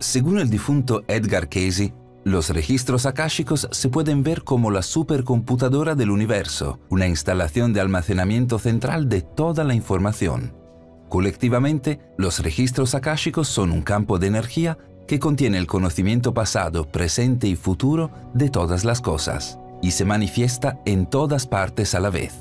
Según el difunto Edgar Casey, los registros akáshicos se pueden ver como la supercomputadora del universo, una instalación de almacenamiento central de toda la información. Colectivamente, los registros akáshicos son un campo de energía que contiene el conocimiento pasado, presente y futuro de todas las cosas, y se manifiesta en todas partes a la vez.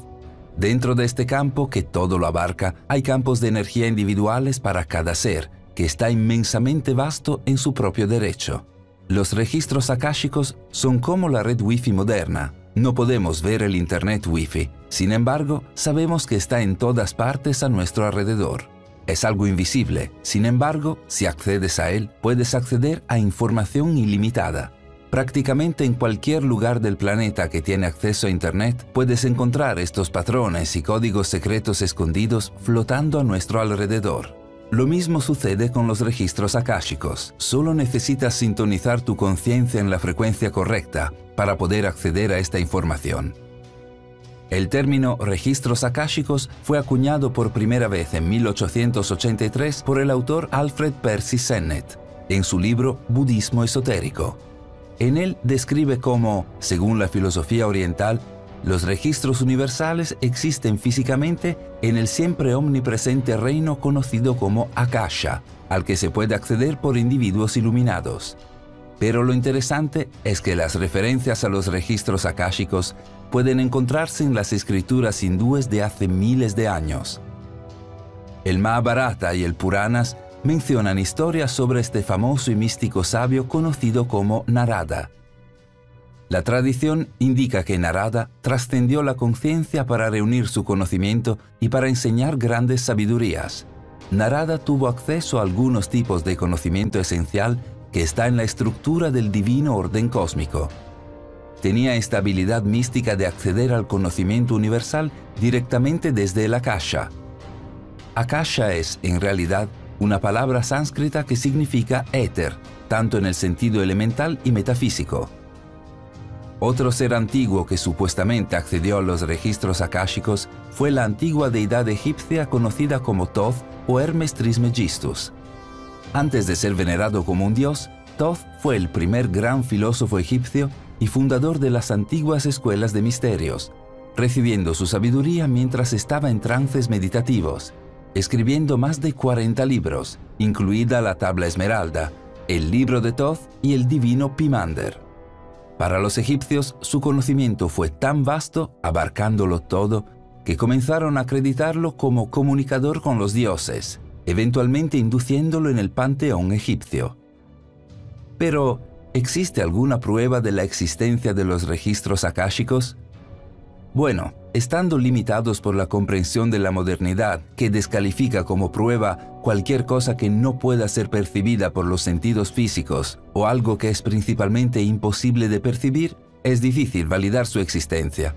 Dentro de este campo, que todo lo abarca, hay campos de energía individuales para cada ser, que está inmensamente vasto en su propio derecho. Los registros akáshicos son como la red Wi-Fi moderna. No podemos ver el Internet Wi-Fi, sin embargo, sabemos que está en todas partes a nuestro alrededor. Es algo invisible, sin embargo, si accedes a él, puedes acceder a información ilimitada. Prácticamente en cualquier lugar del planeta que tiene acceso a Internet puedes encontrar estos patrones y códigos secretos escondidos flotando a nuestro alrededor. Lo mismo sucede con los registros akáshicos. Solo necesitas sintonizar tu conciencia en la frecuencia correcta para poder acceder a esta información. El término registros akáshicos fue acuñado por primera vez en 1883 por el autor Alfred Percy Sennett en su libro Budismo Esotérico. En él describe cómo, según la filosofía oriental, los registros universales existen físicamente en el siempre omnipresente reino conocido como Akasha, al que se puede acceder por individuos iluminados. Pero lo interesante es que las referencias a los registros akáshicos pueden encontrarse en las escrituras hindúes de hace miles de años. El Mahabharata y el Puranas mencionan historias sobre este famoso y místico sabio conocido como Narada, la tradición indica que Narada trascendió la conciencia para reunir su conocimiento y para enseñar grandes sabidurías. Narada tuvo acceso a algunos tipos de conocimiento esencial que está en la estructura del divino orden cósmico. Tenía esta habilidad mística de acceder al conocimiento universal directamente desde el Akasha. Akasha es, en realidad, una palabra sánscrita que significa éter, tanto en el sentido elemental y metafísico. Otro ser antiguo que supuestamente accedió a los registros akáshicos fue la antigua deidad egipcia conocida como Thoth o Hermes Trismegistus. Antes de ser venerado como un dios, Thoth fue el primer gran filósofo egipcio y fundador de las antiguas escuelas de misterios, recibiendo su sabiduría mientras estaba en trances meditativos, escribiendo más de 40 libros, incluida la Tabla Esmeralda, el libro de Thoth y el divino Pimander. Para los egipcios, su conocimiento fue tan vasto, abarcándolo todo, que comenzaron a acreditarlo como comunicador con los dioses, eventualmente induciéndolo en el panteón egipcio. Pero, ¿existe alguna prueba de la existencia de los registros akáshicos? Bueno, estando limitados por la comprensión de la modernidad, que descalifica como prueba cualquier cosa que no pueda ser percibida por los sentidos físicos o algo que es principalmente imposible de percibir, es difícil validar su existencia.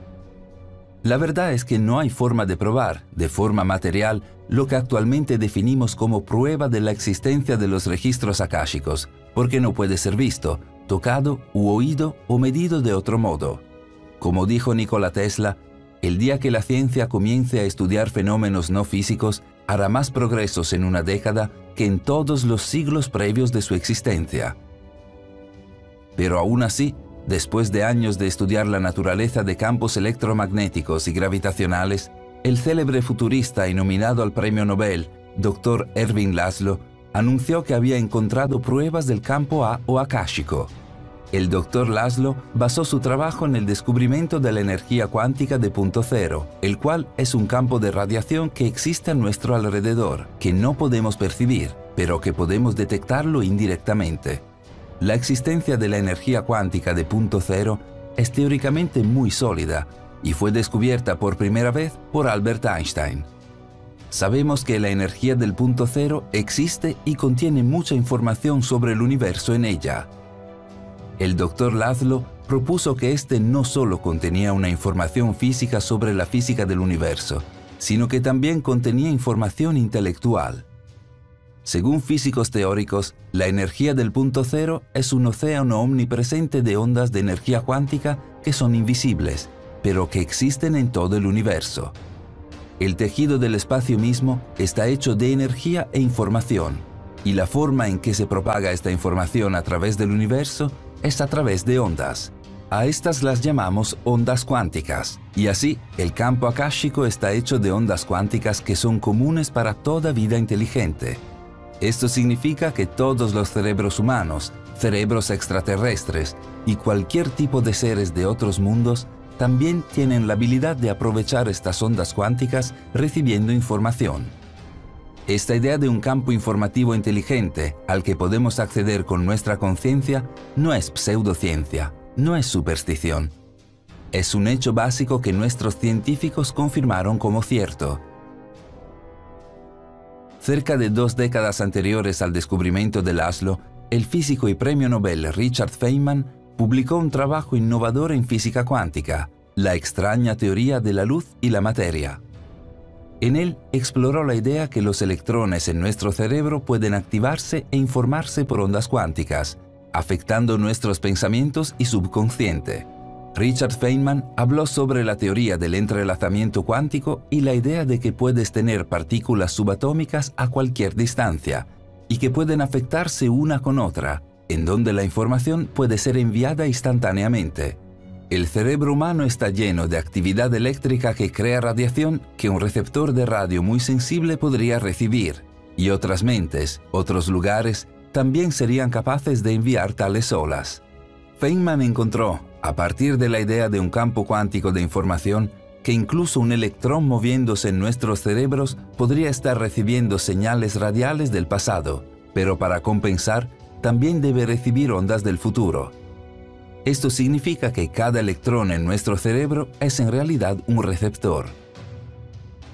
La verdad es que no hay forma de probar, de forma material, lo que actualmente definimos como prueba de la existencia de los registros akáshicos, porque no puede ser visto, tocado u oído o medido de otro modo. Como dijo Nikola Tesla, el día que la ciencia comience a estudiar fenómenos no físicos, hará más progresos en una década que en todos los siglos previos de su existencia. Pero aún así, después de años de estudiar la naturaleza de campos electromagnéticos y gravitacionales, el célebre futurista y nominado al Premio Nobel, Dr. Erwin Laszlo, anunció que había encontrado pruebas del campo A o akáshico, el doctor Laszlo basó su trabajo en el descubrimiento de la energía cuántica de punto cero, el cual es un campo de radiación que existe a nuestro alrededor, que no podemos percibir, pero que podemos detectarlo indirectamente. La existencia de la energía cuántica de punto cero es teóricamente muy sólida y fue descubierta por primera vez por Albert Einstein. Sabemos que la energía del punto cero existe y contiene mucha información sobre el universo en ella. El doctor Laszlo propuso que este no solo contenía una información física sobre la física del universo, sino que también contenía información intelectual. Según físicos teóricos, la energía del punto cero es un océano omnipresente de ondas de energía cuántica que son invisibles, pero que existen en todo el universo. El tejido del espacio mismo está hecho de energía e información. y la forma en que se propaga esta información a través del universo es a través de ondas. A estas las llamamos ondas cuánticas, y así el campo akáshico está hecho de ondas cuánticas que son comunes para toda vida inteligente. Esto significa que todos los cerebros humanos, cerebros extraterrestres y cualquier tipo de seres de otros mundos también tienen la habilidad de aprovechar estas ondas cuánticas recibiendo información. Esta idea de un campo informativo inteligente al que podemos acceder con nuestra conciencia no es pseudociencia, no es superstición. Es un hecho básico que nuestros científicos confirmaron como cierto. Cerca de dos décadas anteriores al descubrimiento del ASLO, el físico y premio Nobel Richard Feynman publicó un trabajo innovador en física cuántica, la extraña teoría de la luz y la materia. En él exploró la idea que los electrones en nuestro cerebro pueden activarse e informarse por ondas cuánticas, afectando nuestros pensamientos y subconsciente. Richard Feynman habló sobre la teoría del entrelazamiento cuántico y la idea de que puedes tener partículas subatómicas a cualquier distancia y que pueden afectarse una con otra, en donde la información puede ser enviada instantáneamente. El cerebro humano está lleno de actividad eléctrica que crea radiación que un receptor de radio muy sensible podría recibir, y otras mentes, otros lugares, también serían capaces de enviar tales olas. Feynman encontró, a partir de la idea de un campo cuántico de información, que incluso un electrón moviéndose en nuestros cerebros podría estar recibiendo señales radiales del pasado, pero para compensar, también debe recibir ondas del futuro. Esto significa que cada electrón en nuestro cerebro es en realidad un receptor.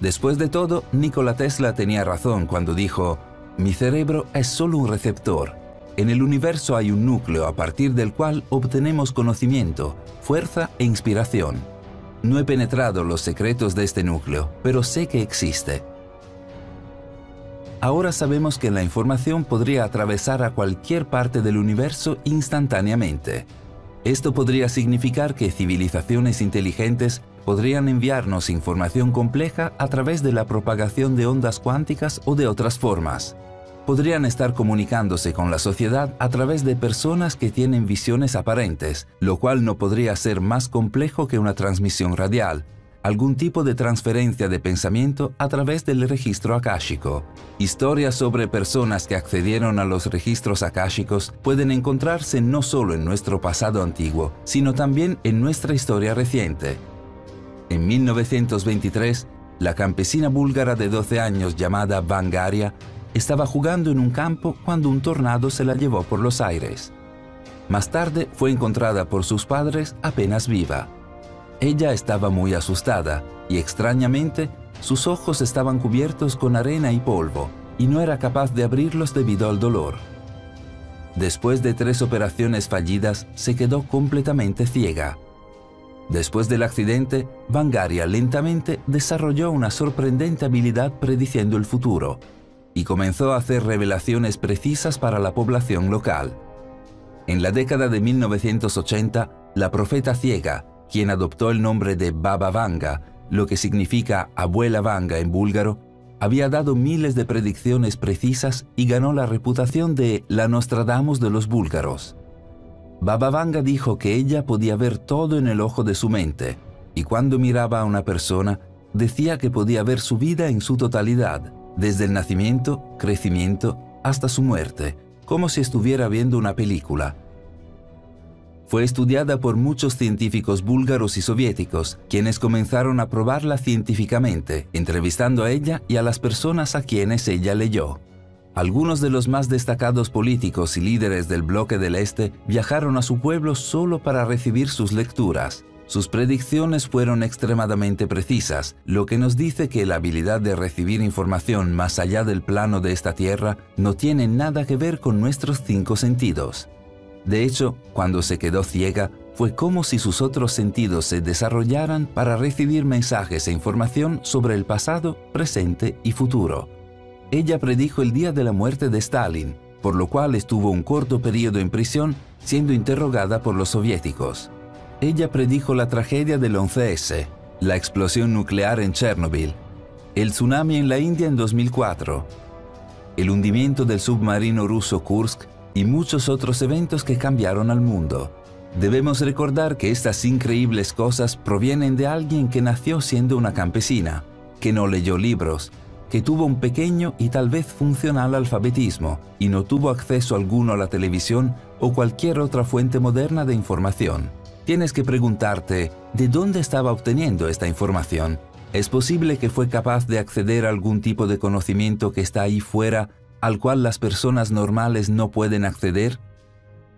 Después de todo, Nikola Tesla tenía razón cuando dijo, mi cerebro es solo un receptor. En el universo hay un núcleo a partir del cual obtenemos conocimiento, fuerza e inspiración. No he penetrado los secretos de este núcleo, pero sé que existe. Ahora sabemos que la información podría atravesar a cualquier parte del universo instantáneamente. Esto podría significar que civilizaciones inteligentes podrían enviarnos información compleja a través de la propagación de ondas cuánticas o de otras formas. Podrían estar comunicándose con la sociedad a través de personas que tienen visiones aparentes, lo cual no podría ser más complejo que una transmisión radial, algún tipo de transferencia de pensamiento a través del registro akáshico. Historias sobre personas que accedieron a los registros akáshicos pueden encontrarse no solo en nuestro pasado antiguo, sino también en nuestra historia reciente. En 1923, la campesina búlgara de 12 años llamada Vangaria estaba jugando en un campo cuando un tornado se la llevó por los aires. Más tarde fue encontrada por sus padres apenas viva. Ella estaba muy asustada y extrañamente sus ojos estaban cubiertos con arena y polvo y no era capaz de abrirlos debido al dolor. Después de tres operaciones fallidas, se quedó completamente ciega. Después del accidente, Vangaria lentamente desarrolló una sorprendente habilidad prediciendo el futuro y comenzó a hacer revelaciones precisas para la población local. En la década de 1980, la profeta ciega quien adoptó el nombre de Baba Vanga, lo que significa abuela Vanga en búlgaro, había dado miles de predicciones precisas y ganó la reputación de la Nostradamus de los búlgaros. Baba Vanga dijo que ella podía ver todo en el ojo de su mente, y cuando miraba a una persona, decía que podía ver su vida en su totalidad, desde el nacimiento, crecimiento, hasta su muerte, como si estuviera viendo una película, fue estudiada por muchos científicos búlgaros y soviéticos, quienes comenzaron a probarla científicamente, entrevistando a ella y a las personas a quienes ella leyó. Algunos de los más destacados políticos y líderes del bloque del Este viajaron a su pueblo solo para recibir sus lecturas. Sus predicciones fueron extremadamente precisas, lo que nos dice que la habilidad de recibir información más allá del plano de esta tierra no tiene nada que ver con nuestros cinco sentidos. De hecho, cuando se quedó ciega, fue como si sus otros sentidos se desarrollaran para recibir mensajes e información sobre el pasado, presente y futuro. Ella predijo el día de la muerte de Stalin, por lo cual estuvo un corto periodo en prisión siendo interrogada por los soviéticos. Ella predijo la tragedia del 11S, la explosión nuclear en Chernobyl, el tsunami en la India en 2004, el hundimiento del submarino ruso Kursk y muchos otros eventos que cambiaron al mundo. Debemos recordar que estas increíbles cosas provienen de alguien que nació siendo una campesina, que no leyó libros, que tuvo un pequeño y tal vez funcional alfabetismo y no tuvo acceso alguno a la televisión o cualquier otra fuente moderna de información. Tienes que preguntarte, ¿de dónde estaba obteniendo esta información? ¿Es posible que fue capaz de acceder a algún tipo de conocimiento que está ahí fuera al cual las personas normales no pueden acceder?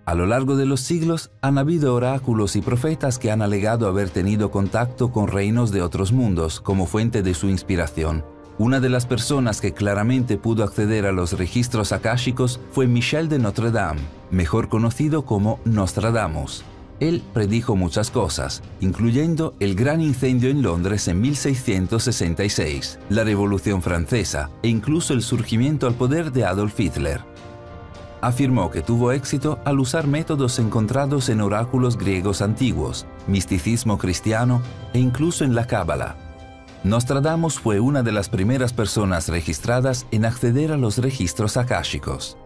A lo largo de los siglos han habido oráculos y profetas que han alegado haber tenido contacto con reinos de otros mundos como fuente de su inspiración. Una de las personas que claramente pudo acceder a los registros akáshicos fue Michel de Notre Dame, mejor conocido como Nostradamus. Él predijo muchas cosas, incluyendo el gran incendio en Londres en 1666, la Revolución Francesa e incluso el surgimiento al poder de Adolf Hitler. Afirmó que tuvo éxito al usar métodos encontrados en oráculos griegos antiguos, misticismo cristiano e incluso en la Cábala. Nostradamus fue una de las primeras personas registradas en acceder a los registros akáshicos.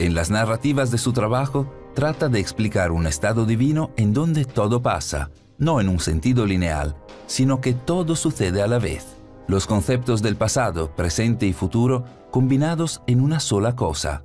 En las narrativas de su trabajo, trata de explicar un estado divino en donde todo pasa, no en un sentido lineal, sino que todo sucede a la vez. Los conceptos del pasado, presente y futuro combinados en una sola cosa.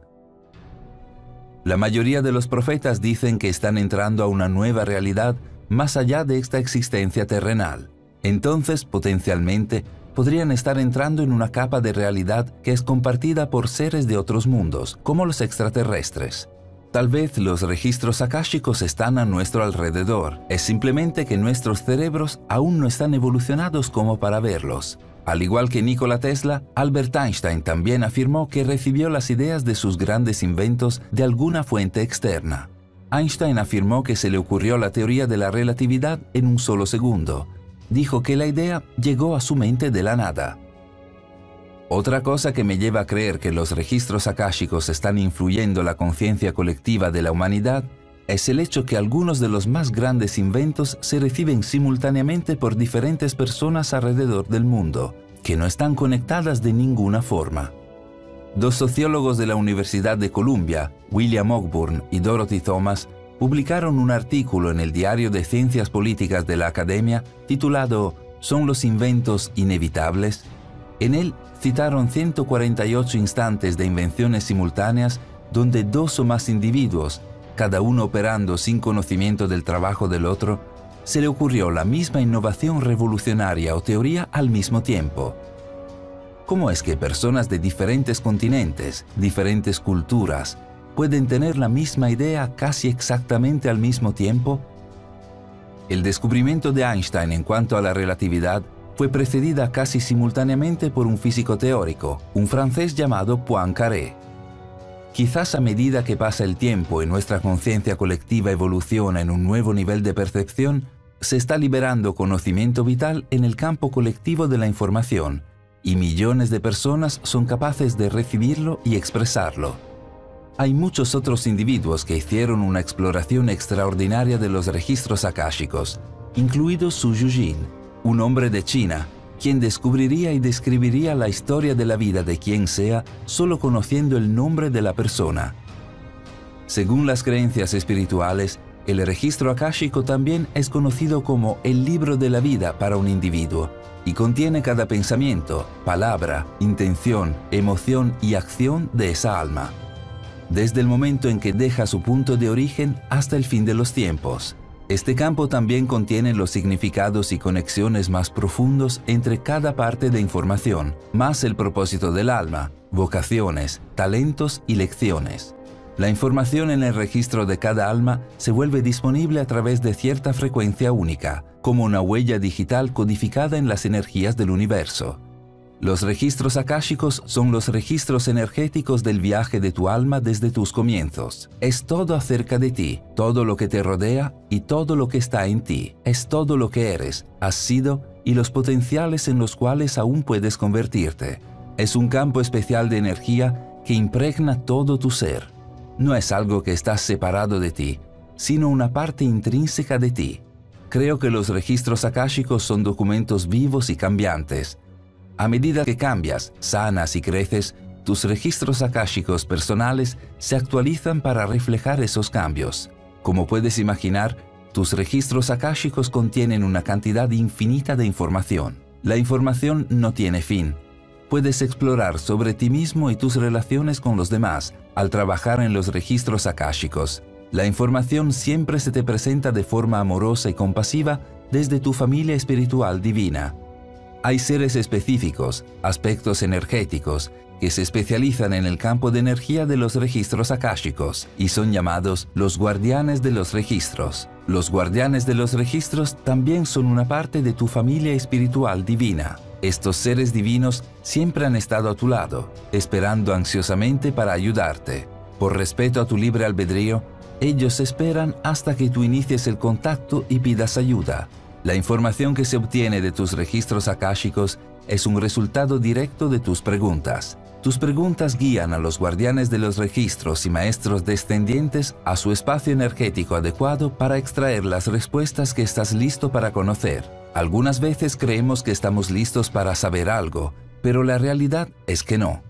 La mayoría de los profetas dicen que están entrando a una nueva realidad más allá de esta existencia terrenal. Entonces, potencialmente, podrían estar entrando en una capa de realidad que es compartida por seres de otros mundos, como los extraterrestres. Tal vez los registros akáshicos están a nuestro alrededor, es simplemente que nuestros cerebros aún no están evolucionados como para verlos. Al igual que Nikola Tesla, Albert Einstein también afirmó que recibió las ideas de sus grandes inventos de alguna fuente externa. Einstein afirmó que se le ocurrió la teoría de la relatividad en un solo segundo. Dijo que la idea llegó a su mente de la nada. Otra cosa que me lleva a creer que los registros akáshicos están influyendo la conciencia colectiva de la humanidad es el hecho que algunos de los más grandes inventos se reciben simultáneamente por diferentes personas alrededor del mundo, que no están conectadas de ninguna forma. Dos sociólogos de la Universidad de Columbia, William Ogburn y Dorothy Thomas, publicaron un artículo en el Diario de Ciencias Políticas de la Academia titulado ¿Son los inventos inevitables? En él citaron 148 instantes de invenciones simultáneas donde dos o más individuos, cada uno operando sin conocimiento del trabajo del otro, se le ocurrió la misma innovación revolucionaria o teoría al mismo tiempo. ¿Cómo es que personas de diferentes continentes, diferentes culturas, pueden tener la misma idea casi exactamente al mismo tiempo? El descubrimiento de Einstein en cuanto a la relatividad fue precedida casi simultáneamente por un físico teórico, un francés llamado Poincaré. Quizás a medida que pasa el tiempo y nuestra conciencia colectiva evoluciona en un nuevo nivel de percepción, se está liberando conocimiento vital en el campo colectivo de la información, y millones de personas son capaces de recibirlo y expresarlo. Hay muchos otros individuos que hicieron una exploración extraordinaria de los registros akáshicos, incluido Su Yujin, un hombre de China, quien descubriría y describiría la historia de la vida de quien sea solo conociendo el nombre de la persona. Según las creencias espirituales, el registro akáshico también es conocido como el libro de la vida para un individuo y contiene cada pensamiento, palabra, intención, emoción y acción de esa alma, desde el momento en que deja su punto de origen hasta el fin de los tiempos. Este campo también contiene los significados y conexiones más profundos entre cada parte de información, más el propósito del alma, vocaciones, talentos y lecciones. La información en el registro de cada alma se vuelve disponible a través de cierta frecuencia única, como una huella digital codificada en las energías del universo. Los registros akáshicos son los registros energéticos del viaje de tu alma desde tus comienzos. Es todo acerca de ti, todo lo que te rodea y todo lo que está en ti. Es todo lo que eres, has sido y los potenciales en los cuales aún puedes convertirte. Es un campo especial de energía que impregna todo tu ser. No es algo que está separado de ti, sino una parte intrínseca de ti. Creo que los registros akáshicos son documentos vivos y cambiantes a medida que cambias, sanas y creces, tus registros akáshicos personales se actualizan para reflejar esos cambios. Como puedes imaginar, tus registros akáshicos contienen una cantidad infinita de información. La información no tiene fin. Puedes explorar sobre ti mismo y tus relaciones con los demás al trabajar en los registros akáshicos. La información siempre se te presenta de forma amorosa y compasiva desde tu familia espiritual divina. Hay seres específicos, aspectos energéticos, que se especializan en el campo de energía de los registros akáshicos y son llamados los guardianes de los registros. Los guardianes de los registros también son una parte de tu familia espiritual divina. Estos seres divinos siempre han estado a tu lado, esperando ansiosamente para ayudarte. Por respeto a tu libre albedrío, ellos esperan hasta que tú inicies el contacto y pidas ayuda. La información que se obtiene de tus registros akáshicos es un resultado directo de tus preguntas. Tus preguntas guían a los guardianes de los registros y maestros descendientes a su espacio energético adecuado para extraer las respuestas que estás listo para conocer. Algunas veces creemos que estamos listos para saber algo, pero la realidad es que no.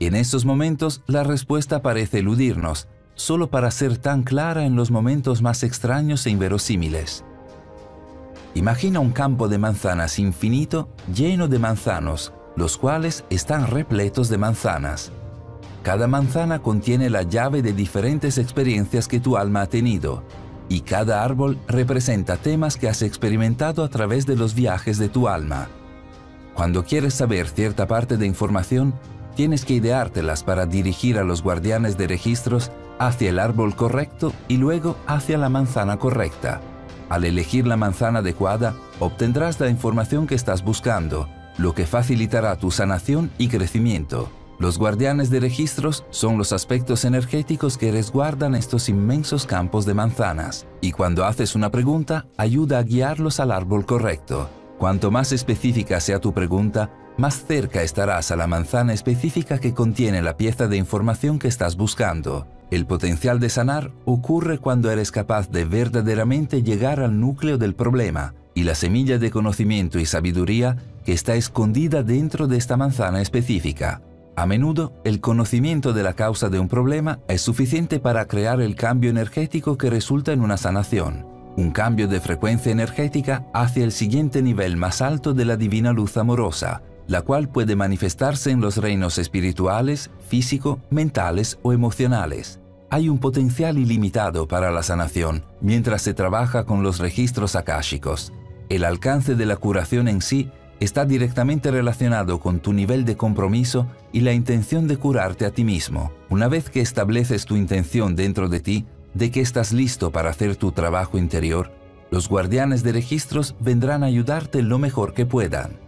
En estos momentos la respuesta parece eludirnos, solo para ser tan clara en los momentos más extraños e inverosímiles. Imagina un campo de manzanas infinito lleno de manzanos, los cuales están repletos de manzanas. Cada manzana contiene la llave de diferentes experiencias que tu alma ha tenido, y cada árbol representa temas que has experimentado a través de los viajes de tu alma. Cuando quieres saber cierta parte de información, tienes que ideártelas para dirigir a los guardianes de registros hacia el árbol correcto y luego hacia la manzana correcta. Al elegir la manzana adecuada, obtendrás la información que estás buscando, lo que facilitará tu sanación y crecimiento. Los guardianes de registros son los aspectos energéticos que resguardan estos inmensos campos de manzanas, y cuando haces una pregunta, ayuda a guiarlos al árbol correcto. Cuanto más específica sea tu pregunta, más cerca estarás a la manzana específica que contiene la pieza de información que estás buscando. El potencial de sanar ocurre cuando eres capaz de verdaderamente llegar al núcleo del problema y la semilla de conocimiento y sabiduría que está escondida dentro de esta manzana específica. A menudo, el conocimiento de la causa de un problema es suficiente para crear el cambio energético que resulta en una sanación, un cambio de frecuencia energética hacia el siguiente nivel más alto de la divina luz amorosa, la cual puede manifestarse en los reinos espirituales, físico, mentales o emocionales hay un potencial ilimitado para la sanación mientras se trabaja con los registros akáshicos. El alcance de la curación en sí está directamente relacionado con tu nivel de compromiso y la intención de curarte a ti mismo. Una vez que estableces tu intención dentro de ti de que estás listo para hacer tu trabajo interior, los guardianes de registros vendrán a ayudarte lo mejor que puedan.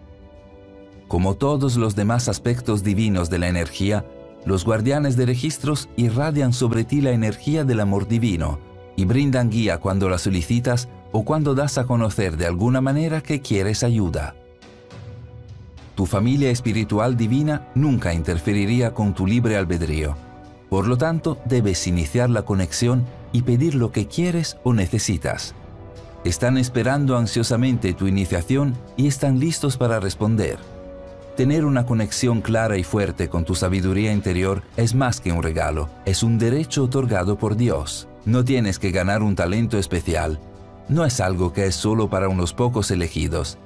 Como todos los demás aspectos divinos de la energía, los guardianes de registros irradian sobre ti la energía del amor divino y brindan guía cuando la solicitas o cuando das a conocer de alguna manera que quieres ayuda. Tu familia espiritual divina nunca interferiría con tu libre albedrío. Por lo tanto, debes iniciar la conexión y pedir lo que quieres o necesitas. Están esperando ansiosamente tu iniciación y están listos para responder. Tener una conexión clara y fuerte con tu sabiduría interior es más que un regalo, es un derecho otorgado por Dios. No tienes que ganar un talento especial. No es algo que es solo para unos pocos elegidos.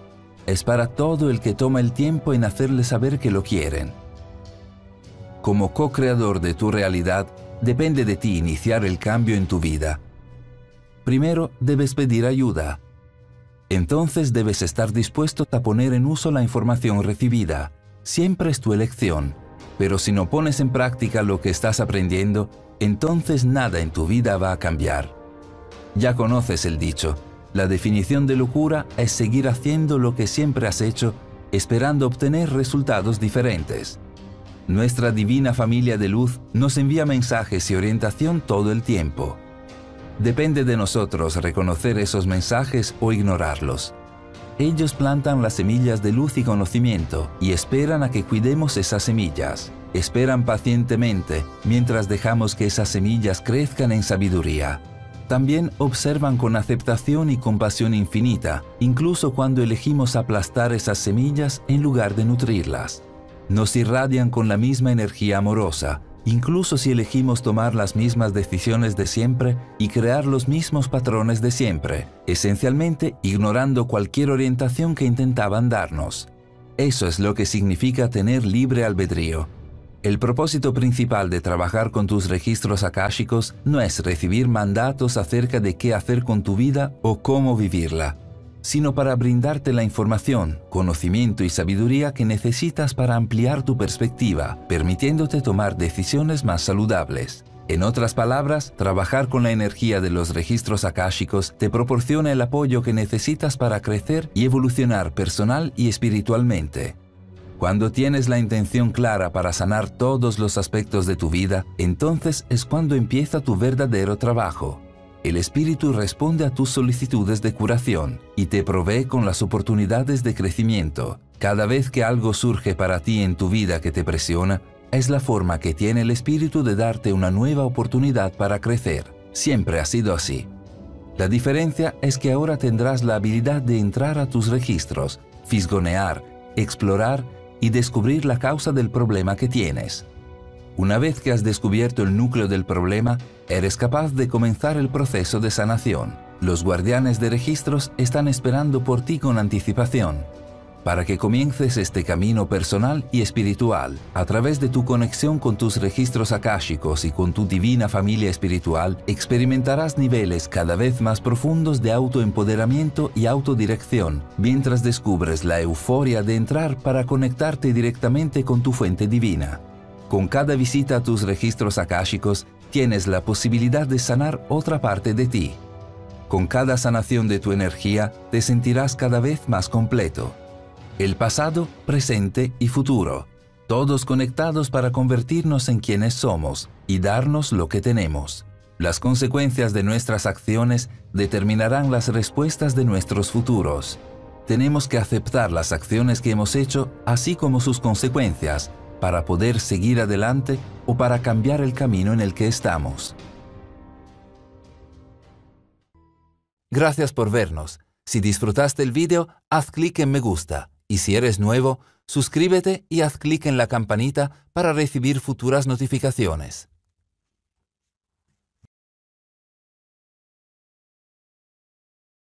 Es para todo el que toma el tiempo en hacerle saber que lo quieren. Como co-creador de tu realidad, depende de ti iniciar el cambio en tu vida. Primero debes pedir ayuda, entonces debes estar dispuesto a poner en uso la información recibida. Siempre es tu elección. Pero si no pones en práctica lo que estás aprendiendo, entonces nada en tu vida va a cambiar. Ya conoces el dicho, la definición de locura es seguir haciendo lo que siempre has hecho, esperando obtener resultados diferentes. Nuestra divina familia de luz nos envía mensajes y orientación todo el tiempo. Depende de nosotros reconocer esos mensajes o ignorarlos. Ellos plantan las semillas de luz y conocimiento y esperan a que cuidemos esas semillas. Esperan pacientemente mientras dejamos que esas semillas crezcan en sabiduría. También observan con aceptación y compasión infinita, incluso cuando elegimos aplastar esas semillas en lugar de nutrirlas. nos irradian con la misma energía amorosa, incluso si elegimos tomar las mismas decisiones de siempre y crear los mismos patrones de siempre, esencialmente ignorando cualquier orientación que intentaban darnos. Eso es lo que significa tener libre albedrío. El propósito principal de trabajar con tus registros akáshicos no es recibir mandatos acerca de qué hacer con tu vida o cómo vivirla sino para brindarte la información, conocimiento y sabiduría que necesitas para ampliar tu perspectiva, permitiéndote tomar decisiones más saludables. En otras palabras, trabajar con la energía de los registros akáshicos te proporciona el apoyo que necesitas para crecer y evolucionar personal y espiritualmente. Cuando tienes la intención clara para sanar todos los aspectos de tu vida, entonces es cuando empieza tu verdadero trabajo. El Espíritu responde a tus solicitudes de curación y te provee con las oportunidades de crecimiento. Cada vez que algo surge para ti en tu vida que te presiona, es la forma que tiene el Espíritu de darte una nueva oportunidad para crecer. Siempre ha sido así. La diferencia es que ahora tendrás la habilidad de entrar a tus registros, fisgonear, explorar y descubrir la causa del problema que tienes. Una vez que has descubierto el núcleo del problema, eres capaz de comenzar el proceso de sanación. Los guardianes de registros están esperando por ti con anticipación, para que comiences este camino personal y espiritual. A través de tu conexión con tus registros akáshicos y con tu divina familia espiritual, experimentarás niveles cada vez más profundos de autoempoderamiento y autodirección, mientras descubres la euforia de entrar para conectarte directamente con tu fuente divina. Con cada visita a tus registros akáshicos, tienes la posibilidad de sanar otra parte de ti. Con cada sanación de tu energía, te sentirás cada vez más completo. El pasado, presente y futuro, todos conectados para convertirnos en quienes somos y darnos lo que tenemos. Las consecuencias de nuestras acciones determinarán las respuestas de nuestros futuros. Tenemos que aceptar las acciones que hemos hecho, así como sus consecuencias, para poder seguir adelante o para cambiar el camino en el que estamos. Gracias por vernos. Si disfrutaste el vídeo, haz clic en me gusta y si eres nuevo, suscríbete y haz clic en la campanita para recibir futuras notificaciones.